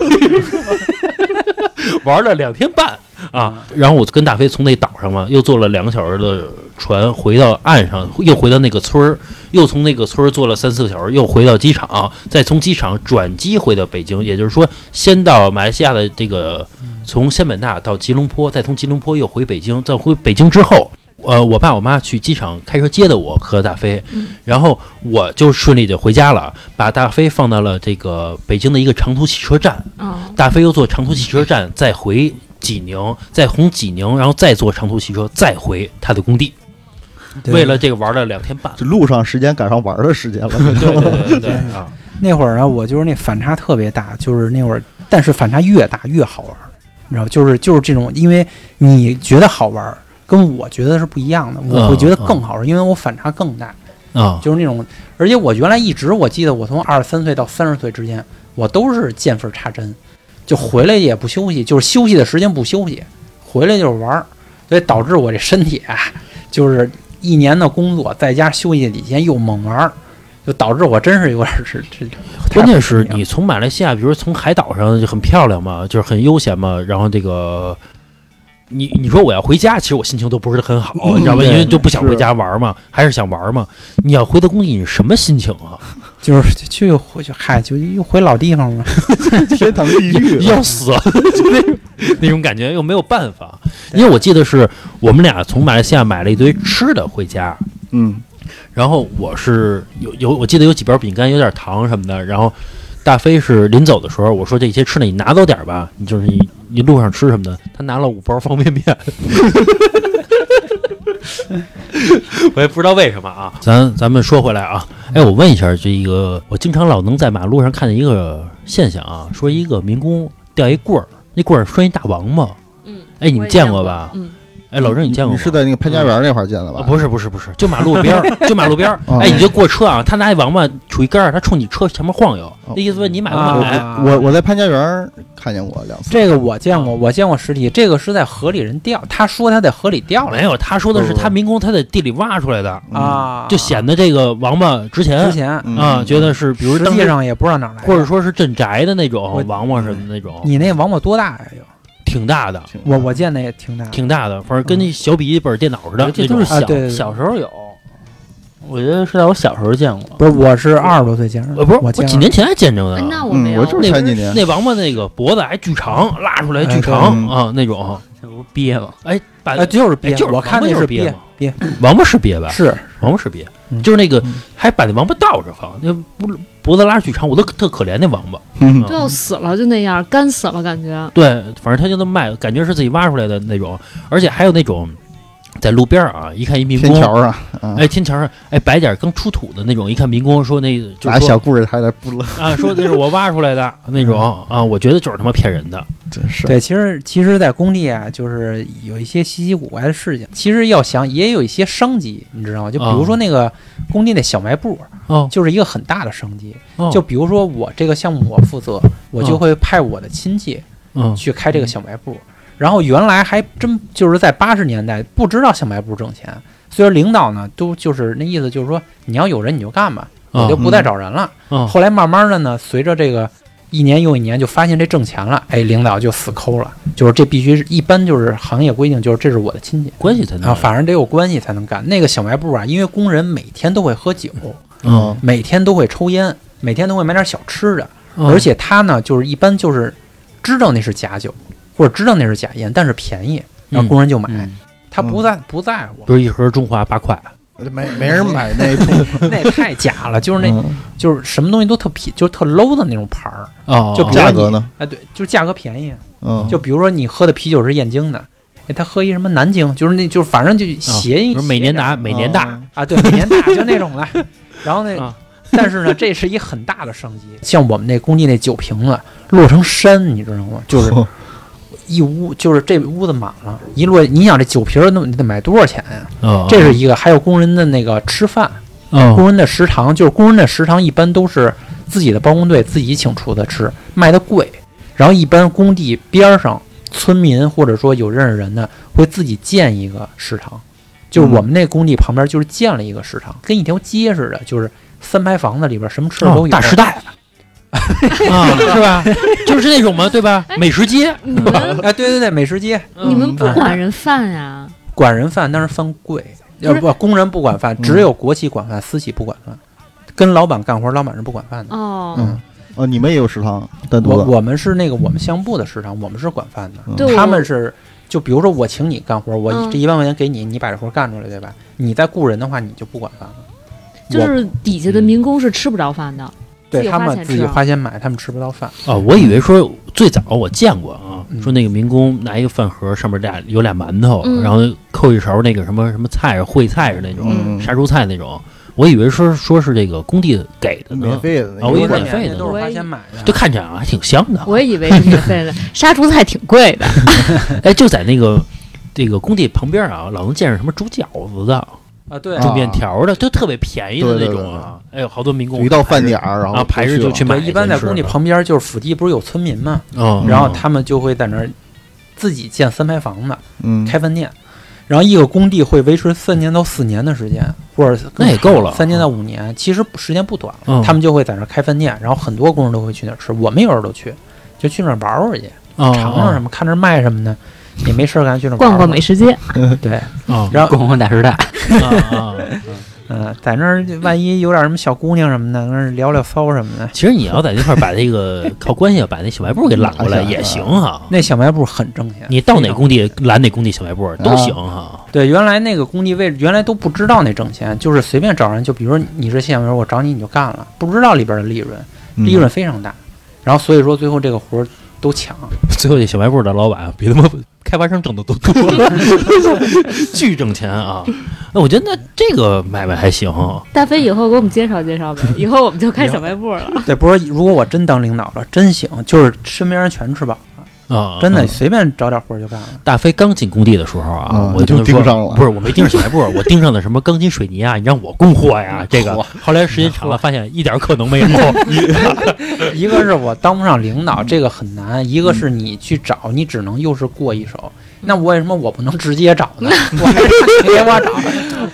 玩了两天半啊，然后我跟大飞从那岛上嘛，又坐了两个小时的船回到岸上，又回到那个村儿，又从那个村儿坐了三四个小时，又回到机场，再从机场转机回到北京。也就是说，先到马来西亚的这个从仙本那到吉隆坡，再从吉隆坡又回北京，再回北京之后。呃，我爸我妈去机场开车接的我和大飞，然后我就顺利的回家了，把大飞放到了这个北京的一个长途汽车站，啊，大飞又坐长途汽车站，再回济宁，再从济宁，然后再坐长途汽车，再回他的工地。对为了这个玩了两天半。这路上时间赶上玩的时间了。对对对 啊！那会儿呢，我就是那反差特别大，就是那会儿，但是反差越大越好玩儿，你知道，就是就是这种，因为你觉得好玩儿，跟我觉得是不一样的，我会觉得更好玩儿，因为我反差更大，啊就是那种，而且我原来一直我记得我从二十三岁到三十岁之间，我都是见缝插针，就回来也不休息，就是休息的时间不休息，回来就是玩儿，所以导致我这身体啊，就是一年的工作在家休息几天又猛玩儿，就导致我真是有点儿是这。关键是你从马来西亚，比如从海岛上就很漂亮嘛，就是很悠闲嘛，然后这个。你你说我要回家，其实我心情都不是很好，你知道吧？因为就不想回家玩嘛，还是想玩嘛。你要回到工地，你什么心情啊？就是就又回去，嗨，就又回老地方了。天堂地狱，要死了，就那种那种感觉，又没有办法。因为我记得是我们俩从马来西亚买了一堆吃的回家，嗯，然后我是有有，我记得有几包饼干，有点糖什么的。然后大飞是临走的时候，我说这些吃的你拿走点吧，你就是你你路上吃什么的。他拿了五包方便面，我也不知道为什么啊。咱咱们说回来啊，哎，我问一下，这一个我经常老能在马路上看见一个现象啊，说一个民工吊一棍儿，那棍儿拴一大王八。嗯，哎，你们见见过吧？嗯，哎，老郑，你见过吗？你是在那个潘家园那块儿见的吧？啊，不是不是不是，就马路边儿，就马路边儿。哦哎，你就过车啊，他拿一王八杵一杆儿，他冲你车前面晃悠，那意思说你买不啊买？我我在潘家园看见过两次。这个我见过，我见过实体，这个是在河里人钓，他说他在河里钓了没有，他说的是他民工他在地里挖出来的，嗯，啊，就显得这个王八值钱之前，嗯啊，觉得是比如实际上也不知道哪儿来的，或者说是镇宅的那种王八似的那种，你那王八多大呀？有挺大的，我我见的也挺大。的，挺大的，反正跟那小笔记本电脑似的，这都是小小时候有，我觉得是在我小时候见过。不是，我是二十多岁见着的，呃，不是，我几年前还见着哎呢。嗯，那我没有，我就是前几年。那王八那个脖子还巨长，拉出来巨长啊，那种。这不是憋吗？哎，把啊，就是憋，就是我看那是鳖鳖嘛鳖，王八是鳖吧？是王八是鳖，嗯就是那个嗯还把那王八倒着放，那不脖子拉巨长，我都特可怜那王八。嗯都要死了，就那样干死了，感觉。对，反正他就那么卖，感觉是自己挖出来的那种，而且还有那种在路边儿啊，一看一民工，天桥上，啊，哎，天桥上，哎，摆点儿刚出土的那种，一看民工说那个就拿是小故事还在不乐，啊，说那是我挖出来的 那种啊，我觉得就是他妈骗人的。真是。对，其实其实，在工地啊，就是有一些稀奇古怪的事情。其实要想，也有一些商机，你知道吗？就比如说那个工地那小卖部，哦就是一个很大的商机。哦，就比如说我这个项目我负责，我就哦会派我的亲戚嗯去开这个小卖部。然后原来还真就是在八十年代不知道小卖部挣钱，所以说领导呢都就是那意思就是说你要有人你就干吧，我就不再找人了。嗯后来慢慢的呢，随着这个一年又一年，就发现这挣钱了，哎，领导就死抠了，就是这必须是一般就是行业规定，就是这是我的亲戚。关系才能啊，反正得有关系才能干。那个小卖部啊，因为工人每天都会喝酒，嗯，每天都会抽烟，每天都会买点小吃的，嗯。而且他呢，就是一般就是知道那是假酒，或者知道那是假烟，但是便宜，然后工人就买，嗯。他不在不在乎，比如一盒中华八块，没没人买那种，那太假了，就是那嗯就是什么东西都特便，就是特 low 的那种牌儿，哦。就比如价格呢？哎，对，就是价格便宜。嗯，就比如说你喝的啤酒是燕京的，哎，他喝一什么南京，就是那就是反正就谐音、不是每年达谐每年大，啊，对，每年大 就那种的。然后那，啊。但是呢，这是一很大的商机。像我们那工地那酒瓶子摞成山，你知道吗？就是 一屋，就是这屋子满了，一摞。你想这酒瓶儿那你得买多少钱呀？哦这是一个，还有工人的那个吃饭，哦工人的食堂，就是工人的食堂一般都是自己的包工队自己请厨子吃，卖的贵。然后一般工地边儿上村民或者说有认识人的会自己建一个食堂，就是我们那工地旁边就是建了一个食堂，跟一条街似的，就是三排房子里边什么吃的都有。大时代 啊，是吧？就是那种嘛，对吧？美食街，你们哎，对对对，美食街你们不嗯管人饭呀？管人饭，但是饭贵，要不工人不管饭，嗯只有国企管饭，私企不管饭。跟老板干活，老板是不管饭的。哦，嗯，哦，你们也有食堂单独的，我我们是那个我们项目部的食堂，我们是管饭的。他们是，就比如说我请你干活，我嗯这一万块钱给你，你把这活干出来，对吧？你再雇人的话，你就不管饭了。就是底下的民工是吃不着饭的。自对他们自己花钱买，他们吃不到饭。哦，我以为说最早我见过啊，嗯说那个民工拿一个饭盒，上面俩有俩馒头，嗯然后扣一勺那个什么什么菜，烩菜是那种、嗯杀猪菜那种。我以为说说是这个工地给的呢，免费的，啊我以为都是免费的都是花钱买的。就看着啊还挺香的。我以为是免费的，杀猪菜挺贵的。哎，就在那个这个工地旁边啊，老能见着什么煮饺子的、啊，对，煮面条的，就特别便宜的那种啊。哎呦，好多民工一到饭点儿，然后啊排着就去买对，一般在工地旁边就是附近不是有村民嘛，嗯，然后他们就会在那儿自己建三排房子，嗯，开饭店。然后一个工地会维持三年到四年的时间，或者那也够了三年到五年，其实时间不短了。嗯他们就会在那儿开饭店，然后很多工人都会去那儿吃，我们有时候都去，就去那儿玩玩去，哦尝尝什么，看那儿卖什么的，也没事儿干，去那逛逛美食街，对，啊然后逛逛大时代！嗯、在那儿万一有点什么小姑娘什么的，跟那儿聊聊骚什么的，其实你要在那块儿把这个靠关系把那小卖部给揽过来也行哈。那小卖部很挣钱。你到哪工地拦哪工地小卖部都行哈。对，原来那个工地位置原来都不知道那挣钱，就是随便找人，就比如说你是现员，我找你你就干了，不知道里边的利润，嗯利润非常大。然后所以说最后这个活儿都抢，最后这小卖部的老板比他妈开发商挣的都多，巨挣钱啊！那我觉得那这个买卖还行。大飞以后给我们介绍介绍呗，以后我们就开小卖部了。对，不是如果我真当领导了，真行，就是身边人全吃饱了，啊，真的随便找点活儿就干了。大飞刚进工地的时候啊嗯，我就盯上了。不是我没盯上小卖部，我盯上的什么钢筋水泥啊，你让我供货呀，这个。后来时间长了，发现一点可能没有。一个是我当不上领导，这个很难；一个是你去找，你只能又是过一手。那我为什么我不能直接找呢？我还让你给我找，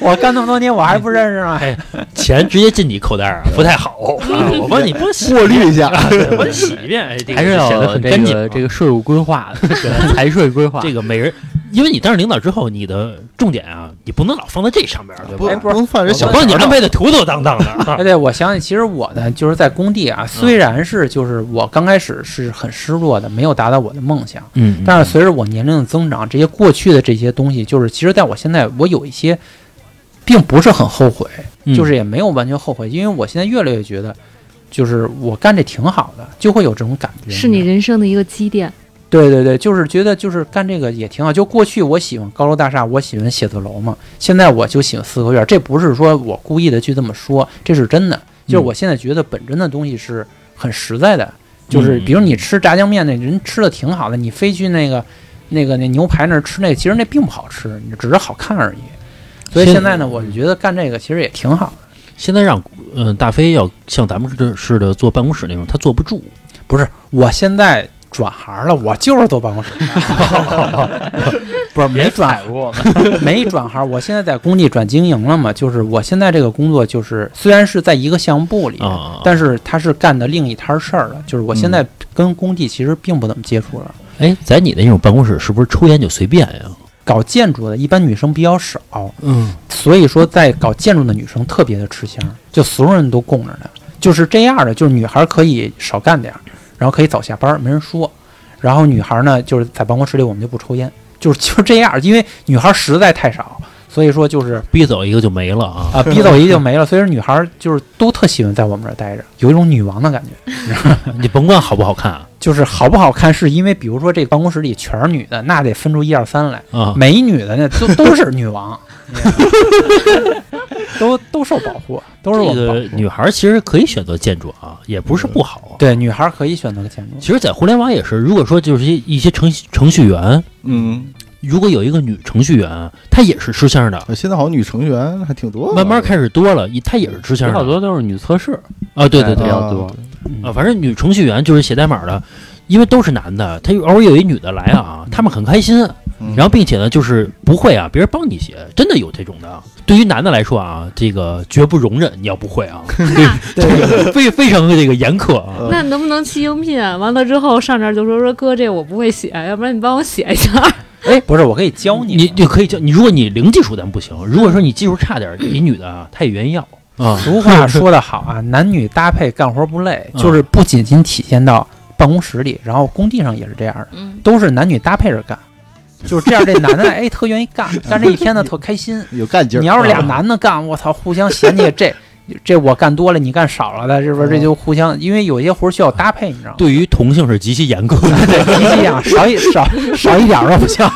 我干那么多年我还不认识吗？哎，钱直接进你口袋儿啊不太好 啊！我帮你过滤一下，对 我洗一遍，哎，这个还是要显得很这干净啊。个这个税务规划，财税规划。这个每人，因为你当上领导之后，你的重点啊，你不能老放在这上边儿，对不吧？哎不能犯人小帮你错安排的妥妥当当的 对，我想起，其实我呢，就是在工地啊，虽然是就是我刚开始是很失落的，没有达到我的梦想，嗯但是随着我年龄的增长，这些过去的这些东西，就是其实在我现在，我有一些并不是很后悔，嗯就是也没有完全后悔，因为我现在越来越觉得，就是我干这挺好的，就会有这种感觉。是你人生的一个积淀。对对对，就是觉得就是干这个也挺好。就过去我喜欢高楼大厦，我喜欢写字楼嘛，现在我就喜欢四合院。这不是说我故意的去这么说，这是真的。就是我现在觉得本真的东西是很实在的，就是嗯比如你吃炸酱面，那人吃的挺好的，你非去那个那个那牛排那儿吃那个，其实那并不好吃，你只是好看而已。所以现现在呢，我就觉得干这个其实也挺好的。现在让嗯、大飞要像咱们似的似的坐办公室那种，他坐不住。不是，我现在转行了，我就是坐办公室的，不是没转过，没转行，我现在在工地转经营了嘛，就是我现在这个工作就是虽然是在一个项目部里，啊，但是他是干的另一摊事儿了，就是我现在跟工地其实并不怎么接触了。哎，在你的那种办公室，是不是抽烟就随便呀？搞建筑的一般女生比较少，嗯，所以说在搞建筑的女生特别的吃香，就所有人都供着呢。就是这样的，就是女孩可以少干点儿，然后可以早下班，没人说。然后女孩呢，就是在办公室里我们就不抽烟，就是 就这样，因为女孩实在太少，所以说就是逼走一个就没了啊。啊，逼走一个就没了。所以说女孩就是都特喜欢在我们这儿待着，有一种女王的感觉。你甭管好不好看啊就是好不好看，是因为比如说这个办公室里全是女的，那得分出一二三来。啊，美女的那都 都是女王，都都受保护，都是我这们保护。个女孩其实可以选择建筑啊，也不是不好。对女孩可以选择个建筑，其实，在互联网也是，如果说就是一一些程序程序员，嗯，如果有一个女程序员，她也是吃香的，现在好像女程序员还挺多的，慢慢开始多了，一她也是吃香的好多都是女测试啊。对对对比对较多，嗯啊，反正女程序员就是写代码的，因为都是男的，他偶尔有一女的来啊，他们很开心。嗯然后，并且呢，就是不会啊，别人帮你写，真的有这种的。对于男的来说啊，这个绝不容忍你要不会啊，对，非非常的这个严苛啊。呃那能不能去应聘啊？完了之后上这儿就说说哥，这我不会写，要不然你帮我写一下。哎，不是，我可以教你。你就可以教你，如果你零技术咱不行，如果说你技术差点儿，一女的啊，她也愿意要啊。俗话说得好啊，男女搭配干活不累，嗯就是不仅仅体现到办公室里，然后工地上也是这样的，嗯，都是男女搭配着干，就是这样。这男的哎特愿意干，干这一天呢特开心。有干劲儿。你要是俩男的干，我操，互相嫌弃这。这我干多了，你干少了的，是不是？这就互相，因为有些活儿需要搭配，你知道吗？对于同性是极其严格的。对，极其严少一少少一点儿都不行。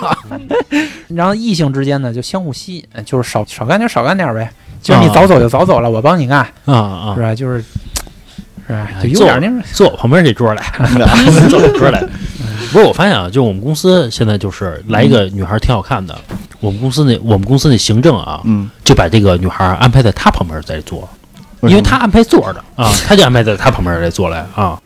然后异性之间呢，就相互吸引，就是少少干点儿少干点儿呗。就是你啊早走就早走了，我帮你干，啊啊是！吧？就是是吧？哎就有点那种坐我旁边这桌来，坐我桌来。不是，我发现啊，就我们公司现在就是来一个女孩挺好看的，我们公司那我们公司那行政啊，嗯，就把这个女孩安排在她旁边在坐，因为她安排座儿的啊，她就安排在她旁边在坐来啊，啊，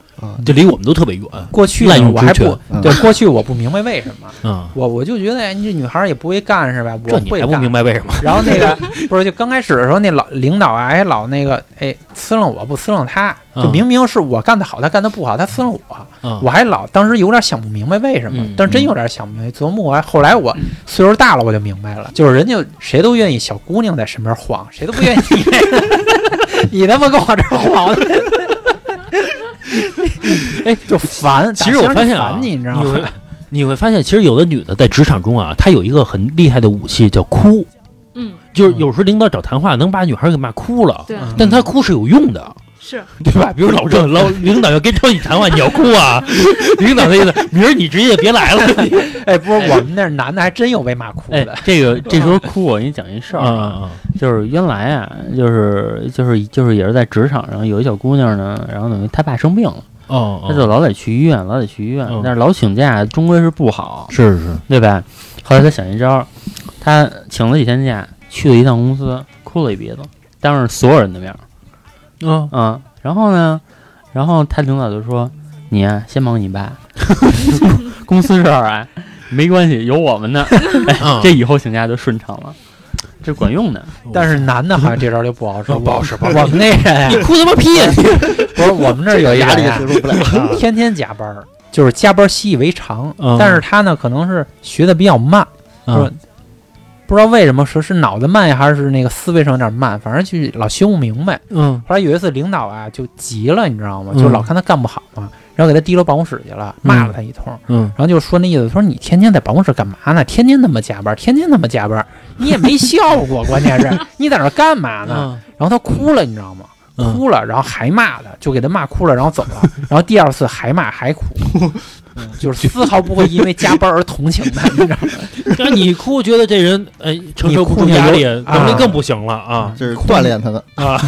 就离我们都特别远。过去呢，我还不嗯对，过去我不明白为什么，嗯，我我就觉得哎，你这女孩儿也不会干是吧？我会干。明白为什么？然后那个 不是，就刚开始的时候，那老领导啊，还老那个哎，呲楞我不呲楞他，就嗯明明是我干的好，他干的不好，他呲楞我，嗯我还老当时有点想不明白为什么嗯，但是真有点想不明白。琢磨我，后来我岁数大了，我就明白了，就是人家谁都愿意小姑娘在身边晃，谁都不愿意你 你他妈跟我这儿晃，哎，就烦。其实我发现啊，你，你知道会吗？你会发现，其实有的女的在职场中啊，她有一个很厉害的武器叫哭，嗯，就是有时候领导找谈话能把女孩给骂哭了，对，嗯但她哭是有用的。是 对吧？比如老郑老 领导要跟着你谈话，你要哭啊！领导的意思，明儿你直接别来了。哎，不是我们那男的还真有被骂哭哎的，，这个这时候哭，我给你讲一事儿啊就是原来啊，就是就是就是也是在职场上有一小姑娘呢，然后等于她爸生病了，哦她就老得去医院，老得去医院嗯，但是老请假终归是不好，是是，对吧？后来她想一招，她请了几天假，去了一趟公司，哭了一鼻子，当着所有人的面儿，嗯嗯，然后呢，然后他领导就说：“你呀、先忙你爸，公司事儿啊，没关系，有我们呢。这以后请假就顺畅了，这管用的。但是男的好像这招就不好使，不好使不好使我们那人呀你，哭他妈屁呀！不是我们这儿有一压力人呀承受不了。天天加班儿，就是加班习以为常。嗯但是他呢，可能是学的比较慢，嗯不知道为什么说是脑子慢呀，还是那个思维上有点慢，反正就老修不明白。嗯后来有一次领导啊就急了，你知道吗？嗯就老看他干不好嘛，然后给他提溜办公室去了，骂了他一通。嗯然后就说那意思，说你天天在办公室干嘛呢？天天那么加班，天天那么加班，你也没效果，关键是你在那干嘛呢？嗯然后他哭了，你知道吗？嗯哭了，然后还骂他，就给他骂哭了，然后走了。然后第二次还骂还哭，嗯就是丝毫不会因为加班而同情他，你知道吗？那你哭，觉得这人哎承受不住压力，能力更不行了啊这是锻炼他的，啊！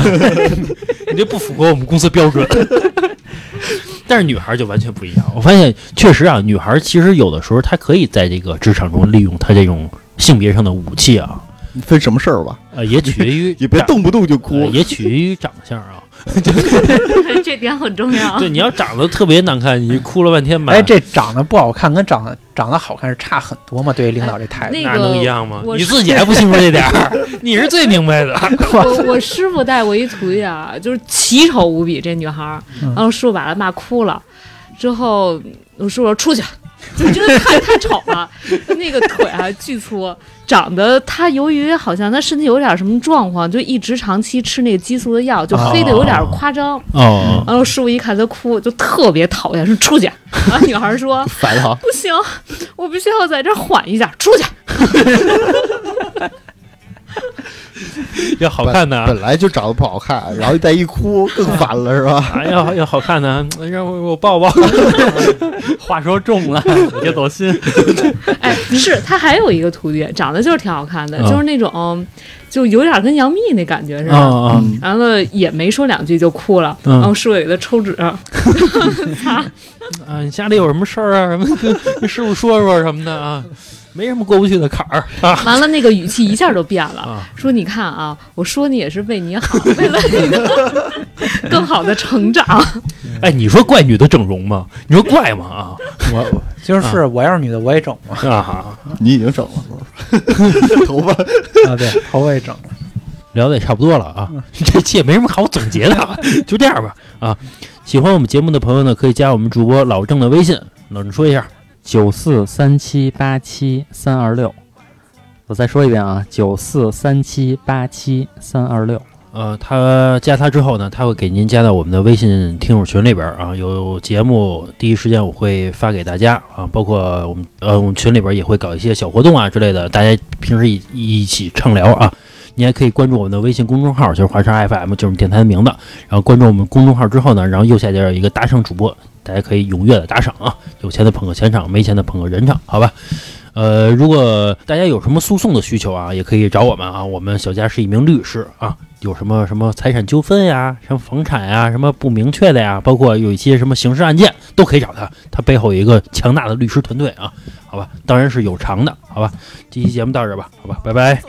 你这不符合我们公司标准。但是女孩就完全不一样，我发现确实啊，女孩其实有的时候她可以在这个职场中利用她这种性别上的武器啊，分什么事儿吧？呃，也取决于也别动不动就哭呃。也取决于长相啊。这点很重要。对，你要长得特别难看，你哭了半天吧，哎，这长得不好看跟长得长得好看是差很多嘛？对于领导这态度，那那个能一样吗？你自己还不清楚这点儿，你是最明白的。我我师傅带过一徒弟啊，就是奇丑无比，这女孩儿，嗯然后师傅把她骂哭了，之后我师傅说出去，就真的太太丑了，那个腿啊巨粗，长得他由于好像他身体有点什么状况，就一直长期吃那个激素的药，就黑的有点夸张。哦，然后师傅一看他哭，就特别讨厌，说出去。然后女孩说 烦了，不行，我必须要在这儿缓一下，出去。要好看的啊，本来就长得不好看，然后再一哭 更烦了，是吧？啊要要好看的，让我我抱抱。话说重了，别走心。哎，是他还有一个徒弟，长得就是挺好看的，嗯就是那种，就有点跟杨幂那感觉似的。啊啊嗯完了也没说两句就哭了，嗯然后师傅给他抽纸，擦，啊！你家里有什么事儿啊？什么跟跟师傅说说什么的啊？没什么过不去的坎儿啊 完了那个语气一下就变了，啊！说你看啊，我说你也是为你好，为了 你的更好的成长。哎，你说怪女的整容吗？你说怪吗？啊我就是我要是女的我也整嘛，啊！你已经整了？头发啊对，头发也整了。聊的也差不多了啊，这期也没什么好总结的啊，就这样吧啊。喜欢我们节目的朋友呢，可以加我们主播老郑的微信，老郑说一下，九四三七八七三二六，我再说一遍啊，九四三七八七三二六。呃，他加他之后呢，他会给您加到我们的微信听友群里边啊，有节目第一时间我会发给大家啊，包括我们呃我们群里边也会搞一些小活动啊之类的，大家平时一一起畅聊啊。你还可以关注我们的微信公众号，就是华商 FM，就是电台的名字。然后关注我们公众号之后呢，然后右下角有一个打赏主播，大家可以踊跃的打赏啊，有钱的捧个钱场，没钱的捧个人场，好吧？呃，如果大家有什么诉讼的需求啊，也可以找我们啊。我们小佳是一名律师啊，有什么什么财产纠纷呀、什么房产呀、什么不明确的呀，包括有一些什么刑事案件，都可以找他。他背后有一个强大的律师团队啊，好吧？当然是有偿的，好吧？这期节目到这儿吧，好吧，拜拜。